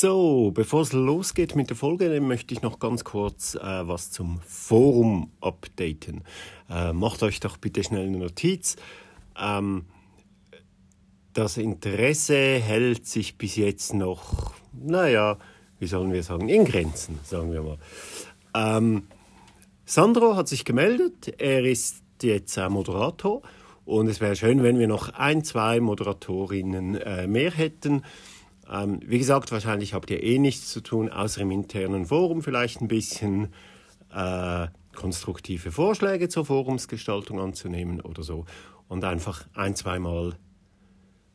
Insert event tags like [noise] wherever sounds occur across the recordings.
So, bevor es losgeht mit der Folge, möchte ich noch ganz kurz äh, was zum Forum updaten. Äh, macht euch doch bitte schnell eine Notiz. Ähm, das Interesse hält sich bis jetzt noch, naja, wie sollen wir sagen, in Grenzen, sagen wir mal. Ähm, Sandro hat sich gemeldet, er ist jetzt äh, Moderator und es wäre schön, wenn wir noch ein, zwei Moderatorinnen äh, mehr hätten. Ähm, wie gesagt, wahrscheinlich habt ihr eh nichts zu tun, außer im internen Forum vielleicht ein bisschen äh, konstruktive Vorschläge zur Forumsgestaltung anzunehmen oder so und einfach ein, zweimal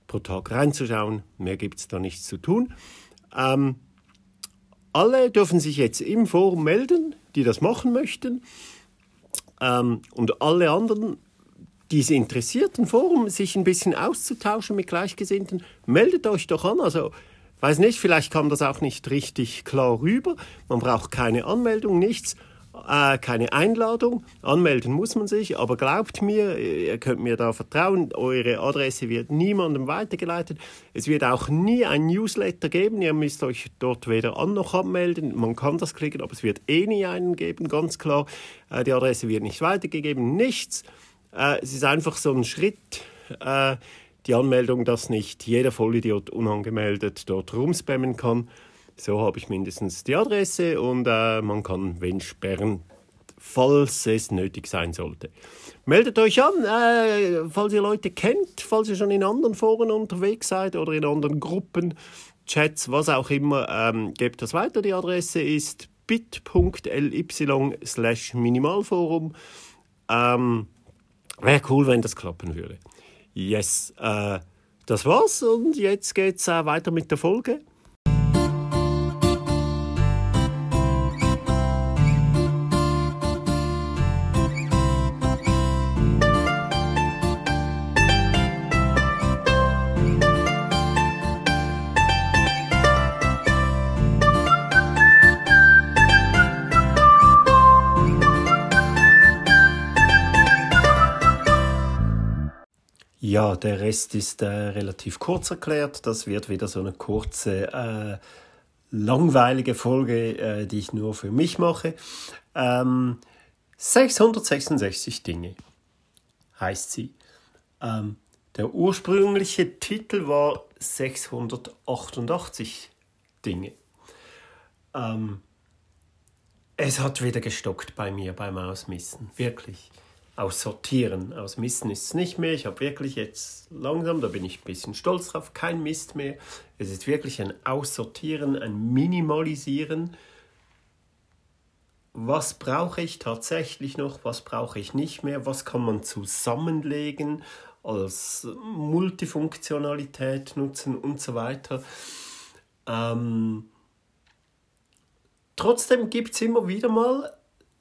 pro Tag reinzuschauen. Mehr gibt es da nichts zu tun. Ähm, alle dürfen sich jetzt im Forum melden, die das machen möchten. Ähm, und alle anderen, die es interessiert, im Forum sich ein bisschen auszutauschen mit Gleichgesinnten, meldet euch doch an. Also, weiß nicht, vielleicht kam das auch nicht richtig klar rüber. Man braucht keine Anmeldung, nichts äh, keine Einladung. Anmelden muss man sich, aber glaubt mir, ihr könnt mir da vertrauen, eure Adresse wird niemandem weitergeleitet. Es wird auch nie ein Newsletter geben, ihr müsst euch dort weder an noch abmelden. Man kann das klicken, aber es wird eh nie einen geben, ganz klar. Äh, die Adresse wird nicht weitergegeben, nichts. Äh, es ist einfach so ein Schritt, äh, die Anmeldung, dass nicht jeder Vollidiot unangemeldet dort rumspammen kann. So habe ich mindestens die Adresse und äh, man kann wen sperren, falls es nötig sein sollte. Meldet euch an, äh, falls ihr Leute kennt, falls ihr schon in anderen Foren unterwegs seid oder in anderen Gruppen, Chats, was auch immer, ähm, gebt das weiter. Die Adresse ist bit.ly slash Minimalforum. Ähm, Wäre cool, wenn das klappen würde. Yes, äh, das war's und jetzt geht's äh, weiter mit der Folge. Der Rest ist äh, relativ kurz erklärt. Das wird wieder so eine kurze, äh, langweilige Folge, äh, die ich nur für mich mache. Ähm, 666 Dinge heißt sie. Ähm, der ursprüngliche Titel war 688 Dinge. Ähm, es hat wieder gestockt bei mir beim Ausmissen, wirklich aussortieren. Ausmisten ist es nicht mehr. Ich habe wirklich jetzt langsam, da bin ich ein bisschen stolz drauf, kein Mist mehr. Es ist wirklich ein Aussortieren, ein Minimalisieren. Was brauche ich tatsächlich noch? Was brauche ich nicht mehr? Was kann man zusammenlegen als Multifunktionalität nutzen und so weiter? Ähm, trotzdem gibt es immer wieder mal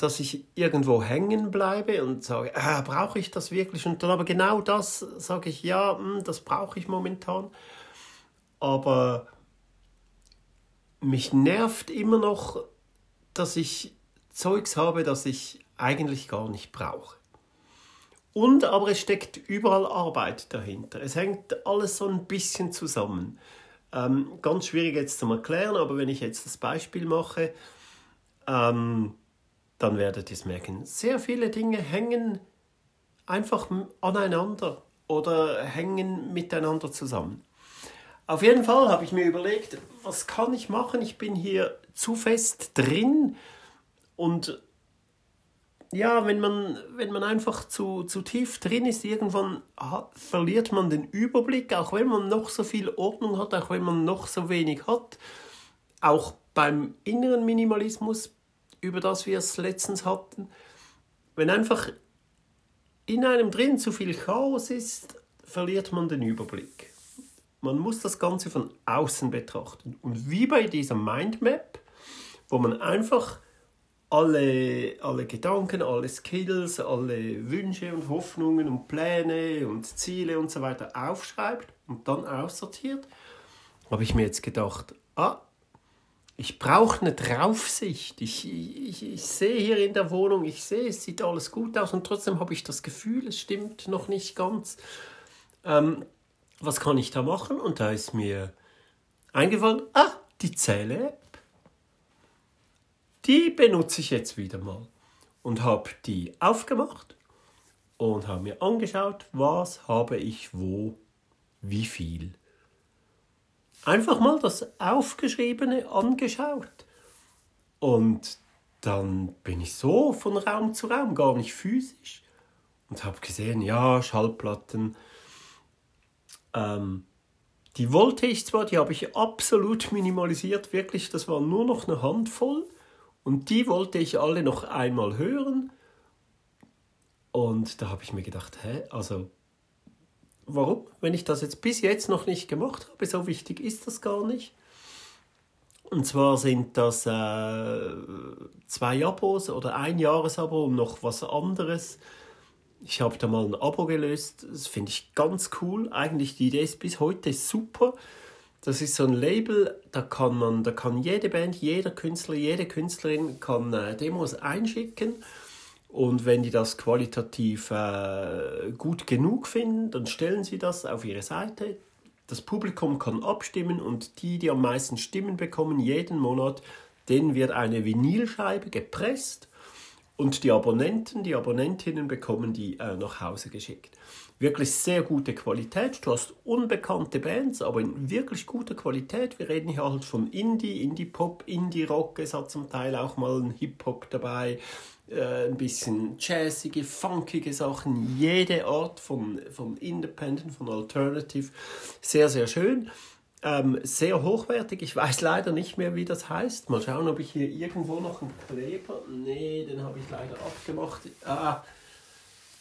dass ich irgendwo hängen bleibe und sage, ah, brauche ich das wirklich? Und dann aber genau das sage ich, ja, hm, das brauche ich momentan. Aber mich nervt immer noch, dass ich Zeugs habe, das ich eigentlich gar nicht brauche. Und aber es steckt überall Arbeit dahinter. Es hängt alles so ein bisschen zusammen. Ähm, ganz schwierig jetzt zu erklären, aber wenn ich jetzt das Beispiel mache, ähm, dann werdet ihr es merken. Sehr viele Dinge hängen einfach aneinander oder hängen miteinander zusammen. Auf jeden Fall habe ich mir überlegt, was kann ich machen? Ich bin hier zu fest drin und ja, wenn man, wenn man einfach zu, zu tief drin ist, irgendwann hat, verliert man den Überblick, auch wenn man noch so viel Ordnung hat, auch wenn man noch so wenig hat. Auch beim inneren Minimalismus über das wir es letztens hatten. Wenn einfach in einem drin zu viel Chaos ist, verliert man den Überblick. Man muss das Ganze von außen betrachten. Und wie bei dieser Mindmap, wo man einfach alle, alle Gedanken, alle Skills, alle Wünsche und Hoffnungen und Pläne und Ziele und so weiter aufschreibt und dann aussortiert, habe ich mir jetzt gedacht, ah, ich brauche eine Draufsicht. Ich, ich, ich sehe hier in der Wohnung, ich sehe, es sieht alles gut aus und trotzdem habe ich das Gefühl, es stimmt noch nicht ganz. Ähm, was kann ich da machen? Und da ist mir eingefallen, ah, die Zähle-App. Die benutze ich jetzt wieder mal und habe die aufgemacht und habe mir angeschaut, was habe ich wo, wie viel. Einfach mal das Aufgeschriebene angeschaut. Und dann bin ich so von Raum zu Raum, gar nicht physisch. Und habe gesehen, ja, Schallplatten. Ähm, die wollte ich zwar, die habe ich absolut minimalisiert, wirklich, das war nur noch eine Handvoll. Und die wollte ich alle noch einmal hören. Und da habe ich mir gedacht, hä, also warum? Wenn ich das jetzt bis jetzt noch nicht gemacht habe, so wichtig ist das gar nicht. Und zwar sind das äh, zwei Abos oder ein Jahresabo und noch was anderes. Ich habe da mal ein Abo gelöst, das finde ich ganz cool. Eigentlich die Idee ist bis heute super. Das ist so ein Label, da kann man, da kann jede Band, jeder Künstler, jede Künstlerin kann äh, Demos einschicken und wenn die das qualitativ äh, gut genug finden, dann stellen sie das auf ihre Seite. Das Publikum kann abstimmen und die, die am meisten Stimmen bekommen, jeden Monat, denen wird eine Vinylscheibe gepresst und die Abonnenten, die Abonnentinnen bekommen die äh, nach Hause geschickt. Wirklich sehr gute Qualität. Du hast unbekannte Bands, aber in wirklich guter Qualität. Wir reden hier halt von Indie, Indie-Pop, Indie-Rock. Es hat zum Teil auch mal ein Hip-Hop dabei äh, ein bisschen jazzige, funkige Sachen, jede Art von, von Independent, von Alternative. Sehr, sehr schön. Ähm, sehr hochwertig. Ich weiß leider nicht mehr, wie das heißt. Mal schauen, ob ich hier irgendwo noch einen Kleber. Nee, den habe ich leider abgemacht. Ah,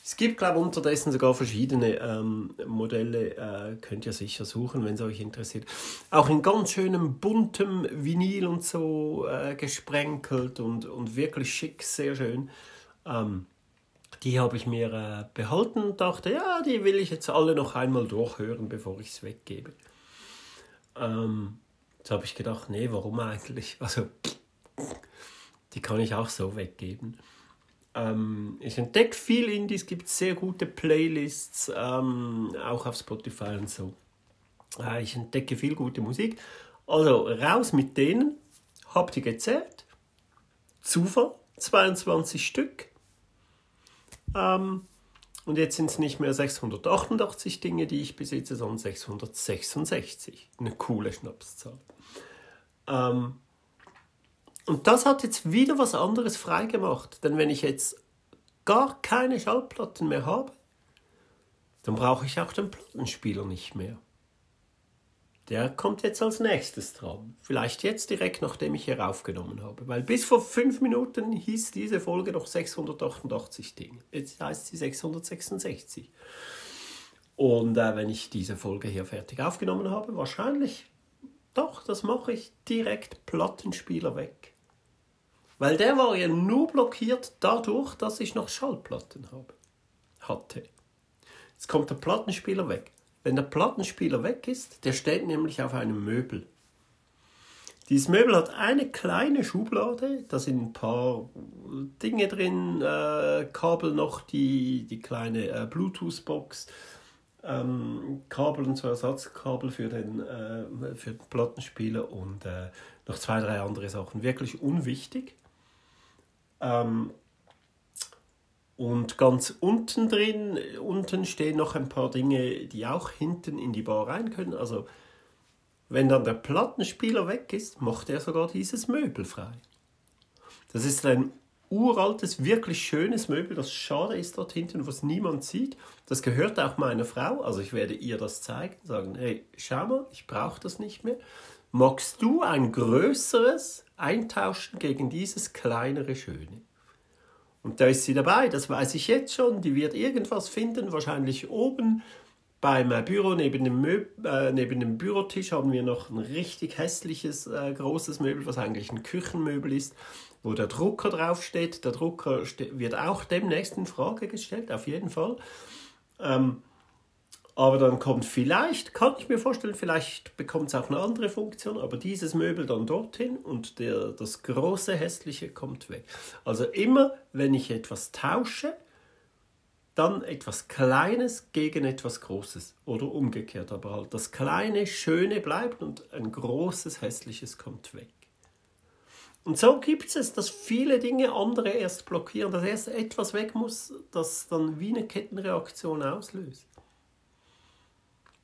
es gibt, glaube ich, unterdessen sogar verschiedene ähm, Modelle. Äh, könnt ihr sicher suchen, wenn es euch interessiert. Auch in ganz schönem buntem Vinyl und so äh, gesprenkelt und, und wirklich schick, sehr schön. Ähm, die habe ich mir äh, behalten und dachte, ja, die will ich jetzt alle noch einmal durchhören, bevor ich es weggebe. Ähm, jetzt habe ich gedacht, nee, warum eigentlich? Also, die kann ich auch so weggeben. Ähm, ich entdecke viel Indies, es gibt sehr gute Playlists, ähm, auch auf Spotify und so. Äh, ich entdecke viel gute Musik. Also raus mit denen, habt ihr gezählt? Zufall, 22 Stück. Ähm, und jetzt sind es nicht mehr 688 Dinge, die ich besitze, sondern 666. Eine coole Schnapszahl. Ähm, und das hat jetzt wieder was anderes freigemacht. Denn wenn ich jetzt gar keine Schallplatten mehr habe, dann brauche ich auch den Plattenspieler nicht mehr. Der kommt jetzt als nächstes dran. Vielleicht jetzt direkt, nachdem ich hier aufgenommen habe. Weil bis vor fünf Minuten hieß diese Folge noch 688 Dinge. Jetzt heißt sie 666. Und äh, wenn ich diese Folge hier fertig aufgenommen habe, wahrscheinlich, doch, das mache ich direkt Plattenspieler weg. Weil der war ja nur blockiert dadurch, dass ich noch Schallplatten habe, hatte. Jetzt kommt der Plattenspieler weg. Wenn der Plattenspieler weg ist, der steht nämlich auf einem Möbel. Dieses Möbel hat eine kleine Schublade, da sind ein paar Dinge drin, äh, Kabel noch, die, die kleine äh, Bluetooth-Box, ähm, Kabel und so Ersatzkabel für den, äh, für den Plattenspieler und äh, noch zwei, drei andere Sachen. Wirklich unwichtig. Ähm, und ganz unten drin, unten stehen noch ein paar Dinge, die auch hinten in die Bar rein können. Also wenn dann der Plattenspieler weg ist, macht er sogar dieses Möbel frei. Das ist ein uraltes, wirklich schönes Möbel, das schade ist dort hinten, was niemand sieht. Das gehört auch meiner Frau, also ich werde ihr das zeigen, sagen, hey, schau mal, ich brauche das nicht mehr. Magst du ein größeres eintauschen gegen dieses kleinere Schöne? Und da ist sie dabei, das weiß ich jetzt schon. Die wird irgendwas finden, wahrscheinlich oben beim Büro neben dem, Möb äh, neben dem Bürotisch haben wir noch ein richtig hässliches äh, großes Möbel, was eigentlich ein Küchenmöbel ist, wo der Drucker draufsteht. Der Drucker wird auch demnächst in Frage gestellt, auf jeden Fall. Ähm, aber dann kommt vielleicht, kann ich mir vorstellen, vielleicht bekommt es auch eine andere Funktion, aber dieses Möbel dann dorthin und der, das große hässliche kommt weg. Also immer, wenn ich etwas tausche, dann etwas Kleines gegen etwas Großes oder umgekehrt, aber halt das Kleine, Schöne bleibt und ein großes, Hässliches kommt weg. Und so gibt es, dass viele Dinge andere erst blockieren, dass erst etwas weg muss, das dann wie eine Kettenreaktion auslöst.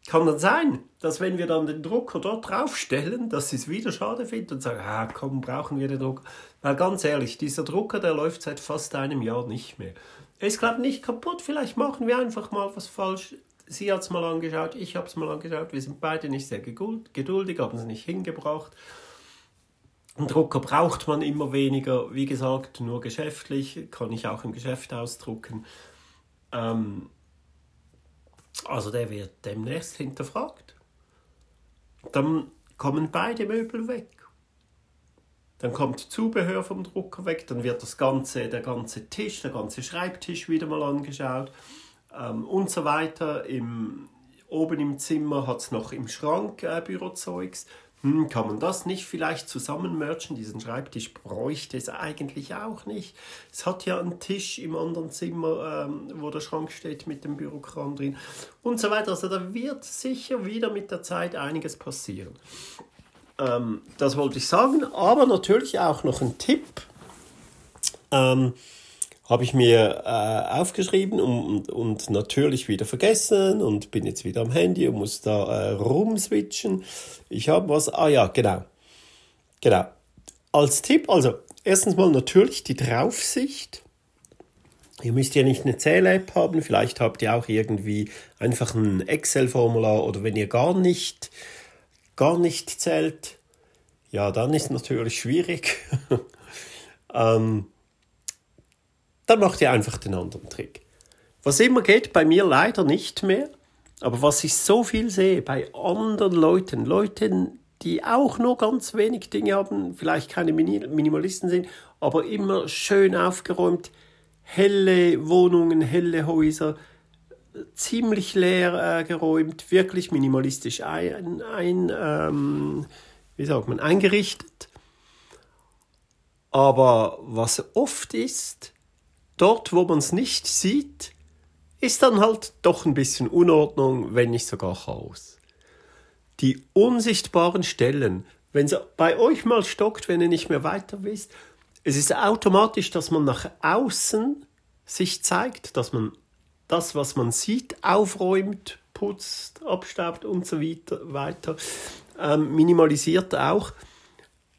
Kann dann sein, dass wenn wir dann den Drucker dort draufstellen, dass sie es wieder schade finden und sagen, ah, komm, brauchen wir den Drucker. Weil ganz ehrlich, dieser Drucker, der läuft seit fast einem Jahr nicht mehr. Er ist glaube nicht kaputt, vielleicht machen wir einfach mal was falsch. Sie hat es mal angeschaut, ich habe es mal angeschaut, wir sind beide nicht sehr geduldig, haben es nicht hingebracht. Einen Drucker braucht man immer weniger, wie gesagt, nur geschäftlich, kann ich auch im Geschäft ausdrucken. Ähm, also der wird demnächst hinterfragt. Dann kommen beide Möbel weg. Dann kommt Zubehör vom Drucker weg, dann wird das ganze, der ganze Tisch, der ganze Schreibtisch wieder mal angeschaut ähm, und so weiter. Im, oben im Zimmer hat es noch im Schrank äh, Bürozeugs hm, kann man das nicht vielleicht zusammenmerchen? Diesen Schreibtisch bräuchte es eigentlich auch nicht. Es hat ja einen Tisch im anderen Zimmer, ähm, wo der Schrank steht mit dem Bürokram drin und so weiter. Also da wird sicher wieder mit der Zeit einiges passieren. Ähm, das wollte ich sagen, aber natürlich auch noch ein Tipp. Ähm, habe ich mir äh, aufgeschrieben und, und natürlich wieder vergessen und bin jetzt wieder am Handy und muss da äh, rumswitchen. Ich habe was, ah ja, genau. Genau. Als Tipp, also erstens mal natürlich die Draufsicht. Ihr müsst ja nicht eine Zähl-App haben, vielleicht habt ihr auch irgendwie einfach ein Excel-Formular oder wenn ihr gar nicht, gar nicht zählt, ja, dann ist natürlich schwierig. [laughs] ähm, dann macht ihr einfach den anderen Trick. Was immer geht, bei mir leider nicht mehr, aber was ich so viel sehe bei anderen Leuten, Leuten, die auch nur ganz wenig Dinge haben, vielleicht keine Minimalisten sind, aber immer schön aufgeräumt, helle Wohnungen, helle Häuser, ziemlich leer äh, geräumt, wirklich minimalistisch ein, ein ähm, wie sagt man, eingerichtet. Aber was oft ist, dort, wo man es nicht sieht, ist dann halt doch ein bisschen Unordnung, wenn nicht sogar Chaos. Die unsichtbaren Stellen, wenn es bei euch mal stockt, wenn ihr nicht mehr weiter wisst, es ist automatisch, dass man nach außen sich zeigt, dass man das, was man sieht, aufräumt, putzt, abstaubt und so weiter, ähm, minimalisiert auch.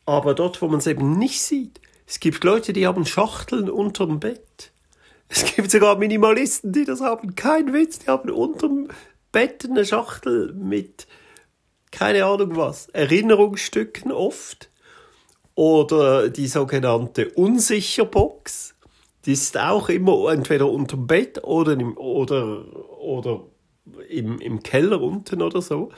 Aber dort, wo man es eben nicht sieht, es gibt Leute, die haben Schachteln unterm Bett. Es gibt sogar Minimalisten, die das haben. Kein Witz, die haben unterm Bett eine Schachtel mit keine Ahnung was, Erinnerungsstücken oft. Oder die sogenannte Unsicherbox. Die ist auch immer entweder unterm Bett oder im, oder, oder im, im Keller unten oder so.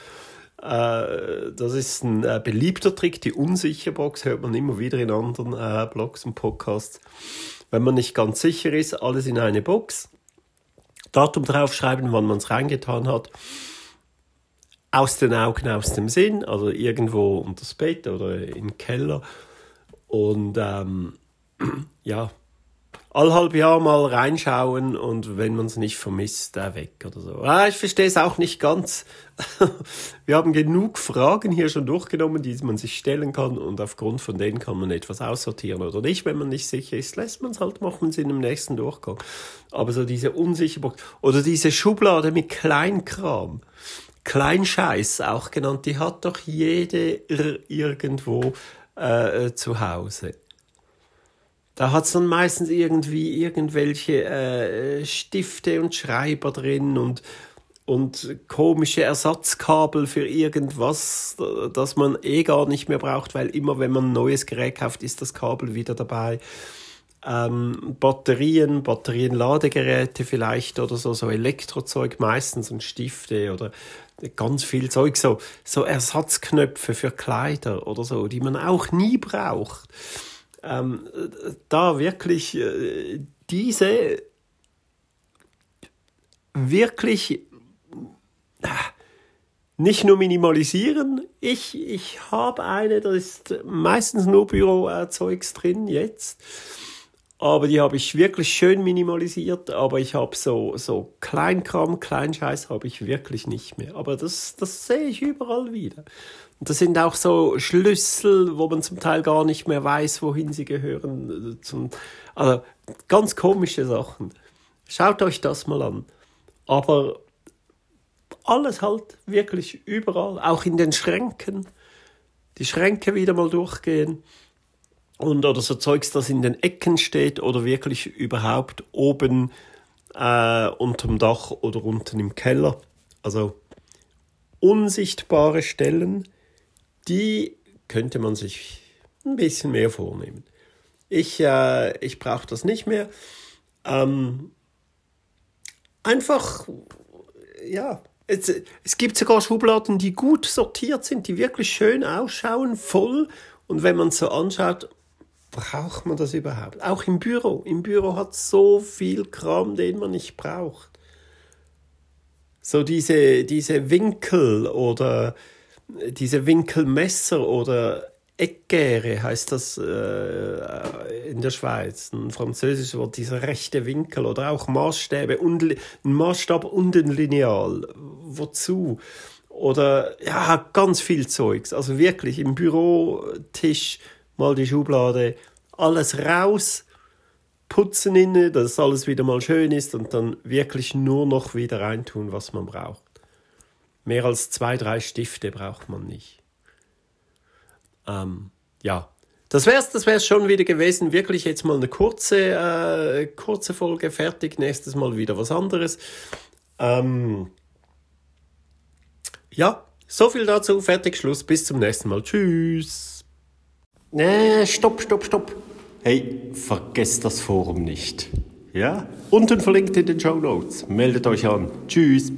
Äh, das ist ein äh, beliebter Trick, die Unsicherbox hört man immer wieder in anderen äh, Blogs und Podcasts. Wenn man nicht ganz sicher ist, alles in eine Box, Datum draufschreiben, wann man es reingetan hat, aus den Augen, aus dem Sinn, also irgendwo unter das Bett oder im Keller und ähm, [clears throat] ja, all halb Jahr mal reinschauen und wenn man es nicht vermisst, da weg oder so. Ah, ich verstehe es auch nicht ganz. [laughs] Wir haben genug Fragen hier schon durchgenommen, die man sich stellen kann und aufgrund von denen kann man etwas aussortieren oder nicht. Wenn man nicht sicher ist, lässt man es halt, macht man es in dem nächsten Durchgang. Aber so diese Unsicherheit oder diese Schublade mit Kleinkram. Kleinscheiß auch genannt, die hat doch jede irgendwo äh, zu Hause. Da hat es dann meistens irgendwie irgendwelche äh, Stifte und Schreiber drin und, und komische Ersatzkabel für irgendwas, das man eh gar nicht mehr braucht, weil immer wenn man ein neues Gerät kauft, ist das Kabel wieder dabei. Ähm, Batterien, Batterienladegeräte vielleicht oder so, so Elektrozeug meistens und Stifte oder ganz viel Zeug, so, so Ersatzknöpfe für Kleider oder so, die man auch nie braucht ähm, da wirklich äh, diese wirklich äh, nicht nur minimalisieren. Ich, ich habe eine, da ist meistens nur Bürozeugs drin jetzt. aber die habe ich wirklich schön minimalisiert, aber ich habe so, so Kleinkram, Kleinscheiß habe ich wirklich nicht mehr. Aber das, das sehe ich überall wieder. Und das sind auch so Schlüssel, wo man zum Teil gar nicht mehr weiß, wohin sie gehören. Zum, also ganz komische Sachen. Schaut euch das mal an. Aber alles halt wirklich überall, auch in den Schränken. Die Schränke wieder mal durchgehen und oder so Zeugs, das in den Ecken steht oder wirklich überhaupt oben äh, unterm Dach oder unten im Keller. Also unsichtbare Stellen, die könnte man sich ein bisschen mehr vornehmen. Ich, äh, ich brauche das nicht mehr. Ähm, einfach, ja, es, es gibt sogar Schubladen, die gut sortiert sind, die wirklich schön ausschauen, voll. Und wenn man es so anschaut, braucht man das überhaupt? Auch im Büro. Im Büro hat so viel Kram, den man nicht braucht. So diese, diese Winkel oder diese Winkelmesser oder Eckgäre heißt das äh, in der Schweiz, ein französisches Wort, dieser rechte Winkel oder auch Maßstäbe, und, ein Maßstab und ein Lineal. Wozu? Oder ja, ganz viel Zeugs. Also wirklich im Bürotisch mal die Schublade, alles raus, putzen inne, dass alles wieder mal schön ist und dann wirklich nur noch wieder reintun, was man braucht. Mehr als zwei, drei Stifte braucht man nicht. Ähm, ja, das wär's, das wär's schon wieder gewesen. Wirklich jetzt mal eine kurze, äh, kurze Folge fertig. Nächstes Mal wieder was anderes. Ähm, ja, so viel dazu. Fertig, Schluss. Bis zum nächsten Mal. Tschüss. Nee, stopp, stopp, stopp. Hey, vergesst das Forum nicht. Ja? Unten verlinkt in den Show Notes. Meldet euch an. Tschüss.